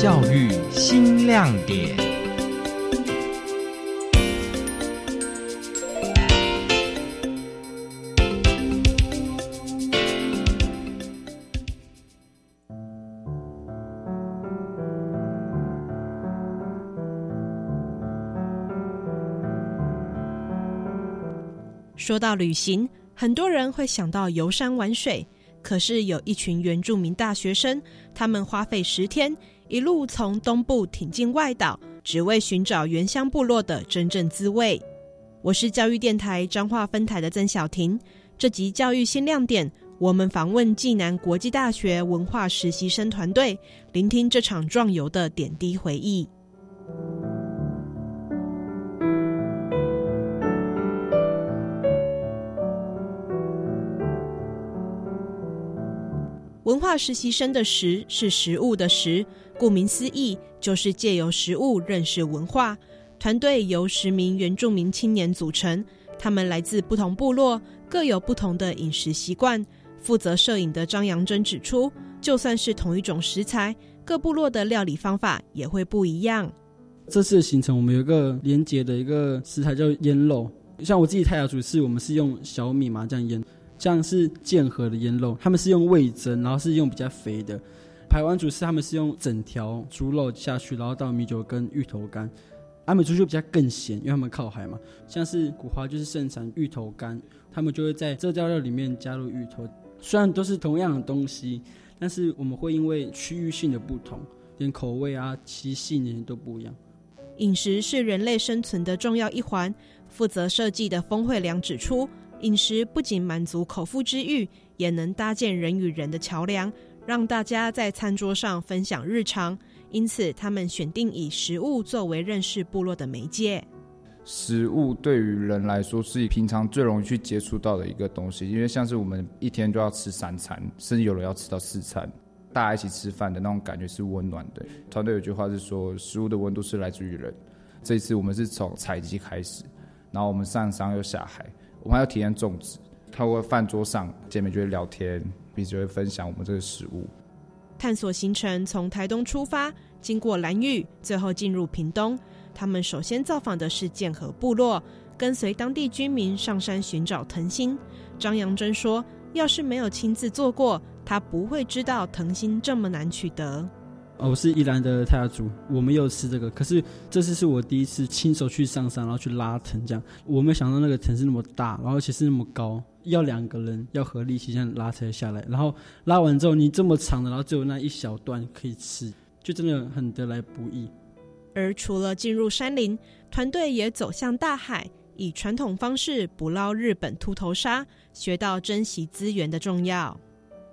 教育新亮点。说到旅行，很多人会想到游山玩水。可是有一群原住民大学生，他们花费十天，一路从东部挺进外岛，只为寻找原乡部落的真正滋味。我是教育电台彰化分台的曾小婷。这集教育新亮点，我们访问暨南国际大学文化实习生团队，聆听这场壮游的点滴回忆。文化实习生的“食”是食物的“食”，顾名思义，就是借由食物认识文化。团队由十名原住民青年组成，他们来自不同部落，各有不同的饮食习惯。负责摄影的张阳珍指出，就算是同一种食材，各部落的料理方法也会不一样。这次的行程，我们有一个连结的一个食材叫腌肉，像我自己泰雅族是，我们是用小米麻酱腌。像是剑河的腌肉，他们是用味增，然后是用比较肥的；排湾族是他们是用整条猪肉下去，然后倒米酒跟芋头干。阿美族就比较更咸，因为他们靠海嘛。像是古华就是盛产芋头干，他们就会在这道料里面加入芋头。虽然都是同样的东西，但是我们会因为区域性的不同，连口味啊、其性那些都不一样。饮食是人类生存的重要一环。负责设计的峰惠良指出。饮食不仅满足口腹之欲，也能搭建人与人的桥梁，让大家在餐桌上分享日常。因此，他们选定以食物作为认识部落的媒介。食物对于人来说是平常最容易去接触到的一个东西，因为像是我们一天都要吃三餐，甚至有人要吃到四餐，大家一起吃饭的那种感觉是温暖的。团队有句话是说，食物的温度是来自于人。这一次我们是从采集开始，然后我们上山又下海。我们还要体验种植，透过饭桌上见面就会聊天，彼此就会分享我们这个食物。探索行程从台东出发，经过兰屿，最后进入屏东。他们首先造访的是剑河部落，跟随当地居民上山寻找藤心。张阳珍说：“要是没有亲自做过，他不会知道藤心这么难取得。”哦，我是宜兰的泰雅族，我们有吃这个。可是这次是我第一次亲手去上山，然后去拉藤，这样我没想到那个藤是那么大，然后且是那么高，要两个人要合力气这样拉才下来。然后拉完之后，你这么长的，然后只有那一小段可以吃，就真的很得来不易。而除了进入山林，团队也走向大海，以传统方式捕捞日本秃头鲨，学到珍惜资源的重要。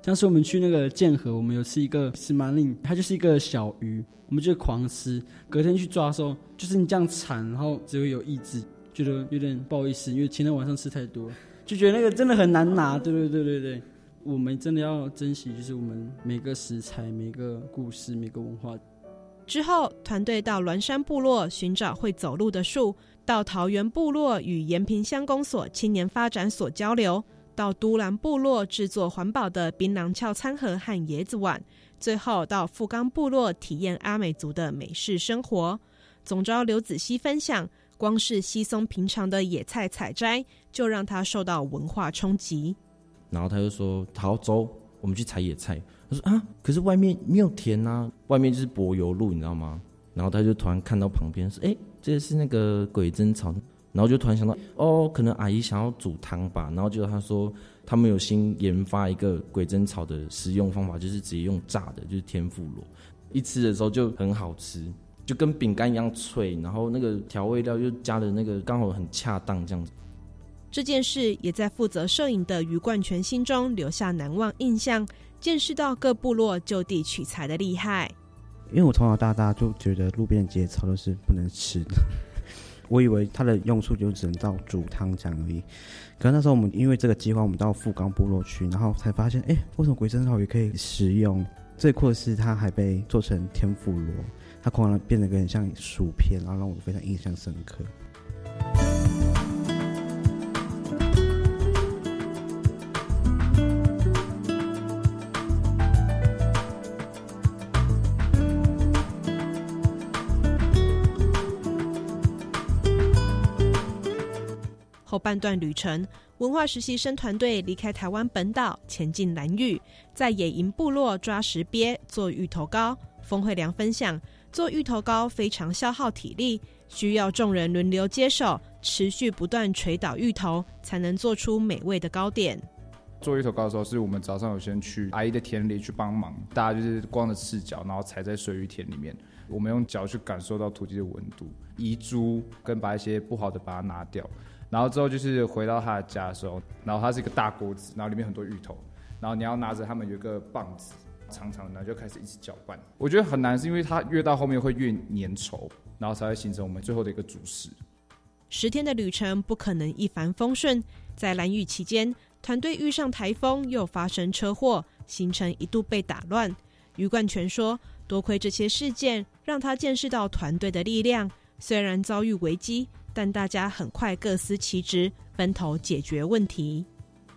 像是我们去那个剑河，我们有吃一个石马令，它就是一个小鱼，我们就狂吃。隔天去抓的时候，就是你这样铲，然后只会有意志，觉得有点不好意思，因为前天晚上吃太多，就觉得那个真的很难拿。对对对对对，我们真的要珍惜，就是我们每个食材、每个故事、每个文化。之后，团队到峦山部落寻找会走路的树，到桃园部落与延平乡公所青年发展所交流。到都兰部落制作环保的槟榔俏餐盒和椰子碗，最后到富冈部落体验阿美族的美式生活。总招刘子熙分享，光是稀松平常的野菜采摘，就让他受到文化冲击。然后他就说：“好，走，我们去采野菜。”他说：“啊，可是外面没有田啊，外面就是柏油路，你知道吗？”然后他就突然看到旁边说：“哎，这是那个鬼针草。”然后就突然想到，哦，可能阿姨想要煮汤吧。然后就他说，他们有新研发一个鬼针草的食用方法，就是直接用炸的，就是天妇罗。一吃的时候就很好吃，就跟饼干一样脆。然后那个调味料又加的那个刚好很恰当，这样子。这件事也在负责摄影的余冠全心中留下难忘印象，见识到各部落就地取材的厉害。因为我从小到大就觉得路边的节草都是不能吃的。我以为它的用处就只能到煮汤这样而已，可是那时候我们因为这个计划，我们到富冈部落去，然后才发现，哎，为什么鬼针草也可以食用？最酷的是它还被做成天妇罗，它可能变得很像薯片，然后让我非常印象深刻。后半段旅程，文化实习生团队离开台湾本岛，前进兰屿，在野营部落抓石鳖、做芋头糕。峰惠良分享，做芋头糕非常消耗体力，需要众人轮流接手，持续不断捶倒芋头，才能做出美味的糕点。做芋头糕的时候，是我们早上有先去阿姨的田里去帮忙，大家就是光着赤脚，然后踩在水芋田里面，我们用脚去感受到土地的温度，移株跟把一些不好的把它拿掉，然后之后就是回到他的家的时候，然后它是一个大锅子，然后里面很多芋头，然后你要拿着他们有一个棒子，长长的，就开始一起搅拌。我觉得很难，是因为它越到后面会越粘稠，然后才会形成我们最后的一个主食。十天的旅程不可能一帆风顺，在蓝雨期间。团队遇上台风，又发生车祸，行程一度被打乱。余冠全说：“多亏这些事件，让他见识到团队的力量。虽然遭遇危机，但大家很快各司其职，分头解决问题。”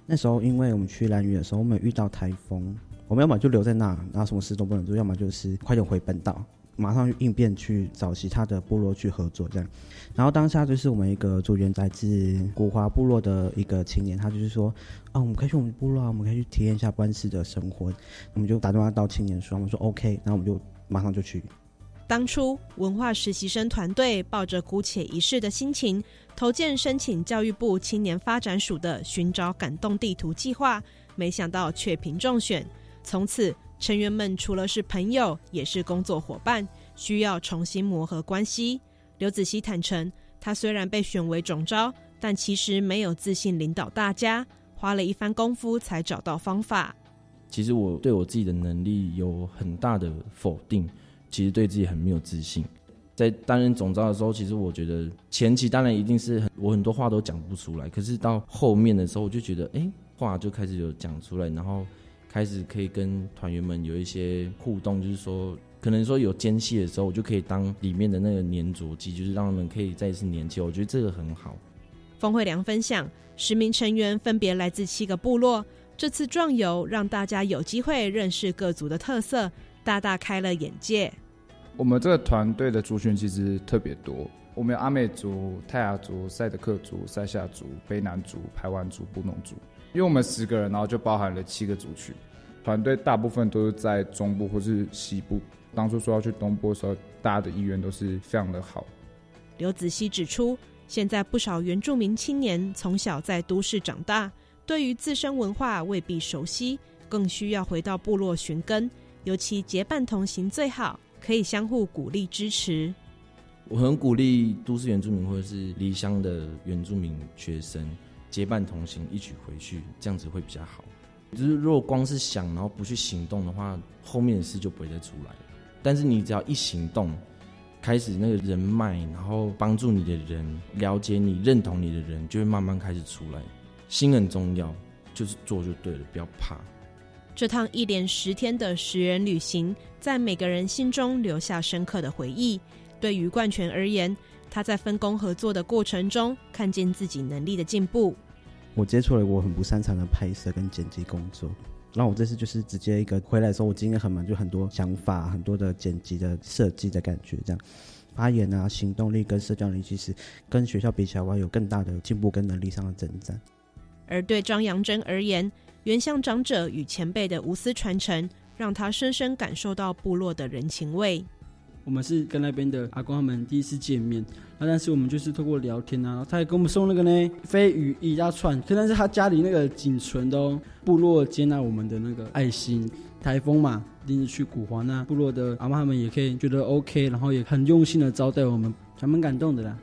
那时候，因为我们去蓝屿的时候，我们遇到台风，我们要么就留在那，然后什么事都不能做；要么就是快点回本岛。马上应变去找其他的部落去合作，这样。然后当下就是我们一个组员来自古华部落的一个青年，他就是说：“啊，我们可以去我们部落啊，我们可以去体验一下关氏的生活。”我们就打电话到青年说：“我们说 OK。”然后我们就马上就去。当初文化实习生团队抱着姑且一试的心情，投件申请教育部青年发展署的寻找感动地图计划，没想到却凭中选，从此。成员们除了是朋友，也是工作伙伴，需要重新磨合关系。刘子熙坦诚，他虽然被选为总招，但其实没有自信领导大家，花了一番功夫才找到方法。其实我对我自己的能力有很大的否定，其实对自己很没有自信。在担任总招的时候，其实我觉得前期当然一定是很我很多话都讲不出来，可是到后面的时候，我就觉得哎，话就开始有讲出来，然后。开始可以跟团员们有一些互动，就是说，可能说有间隙的时候，我就可以当里面的那个粘着剂，就是让他们可以再一次粘起。我觉得这个很好。冯慧良分享，十名成员分别来自七个部落，这次壮游让大家有机会认识各族的特色，大大开了眼界。我们这个团队的族群其实特别多，我们有阿美族、泰雅族、赛德克族、塞夏族、卑南族、排湾族、布农族。因为我们十个人，然后就包含了七个族群，团队大部分都是在中部或是西部。当初说要去东部的时候，大家的意愿都是非常的好。刘子熙指出，现在不少原住民青年从小在都市长大，对于自身文化未必熟悉，更需要回到部落寻根。尤其结伴同行最好，可以相互鼓励支持。我很鼓励都市原住民或者是离乡的原住民学生。结伴同行，一起回去，这样子会比较好。就是如果光是想，然后不去行动的话，后面的事就不会再出来了。但是你只要一行动，开始那个人脉，然后帮助你的人、了解你、认同你的人，就会慢慢开始出来。心很重要，就是做就对了，不要怕。这趟一连十天的十人旅行，在每个人心中留下深刻的回忆。对于冠权而言，他在分工合作的过程中，看见自己能力的进步。我接触了我很不擅长的拍摄跟剪辑工作，那我这次就是直接一个回来的时候，我今天很忙，就很多想法、很多的剪辑的设计的感觉，这样发言啊、行动力跟社交力，其实跟学校比起来，我有更大的进步跟能力上的增长。而对张阳真而言，原乡长者与前辈的无私传承，让他深深感受到部落的人情味。我们是跟那边的阿公他们第一次见面，那但是我们就是透过聊天啊，他也给我们送那个呢飞鱼一大串，可能是他家里那个仅存的哦，部落接纳我们的那个爱心。台风嘛，临时去古华那部落的阿妈他们也可以觉得 OK，然后也很用心的招待我们，还蛮感动的啦。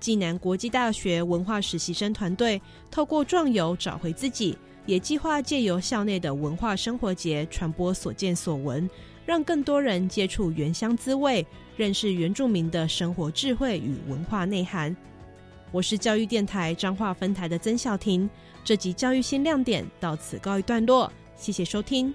暨南国际大学文化实习生团队透过壮游找回自己，也计划借由校内的文化生活节传播所见所闻。让更多人接触原乡滋味，认识原住民的生活智慧与文化内涵。我是教育电台彰化分台的曾小婷，这集教育新亮点到此告一段落，谢谢收听。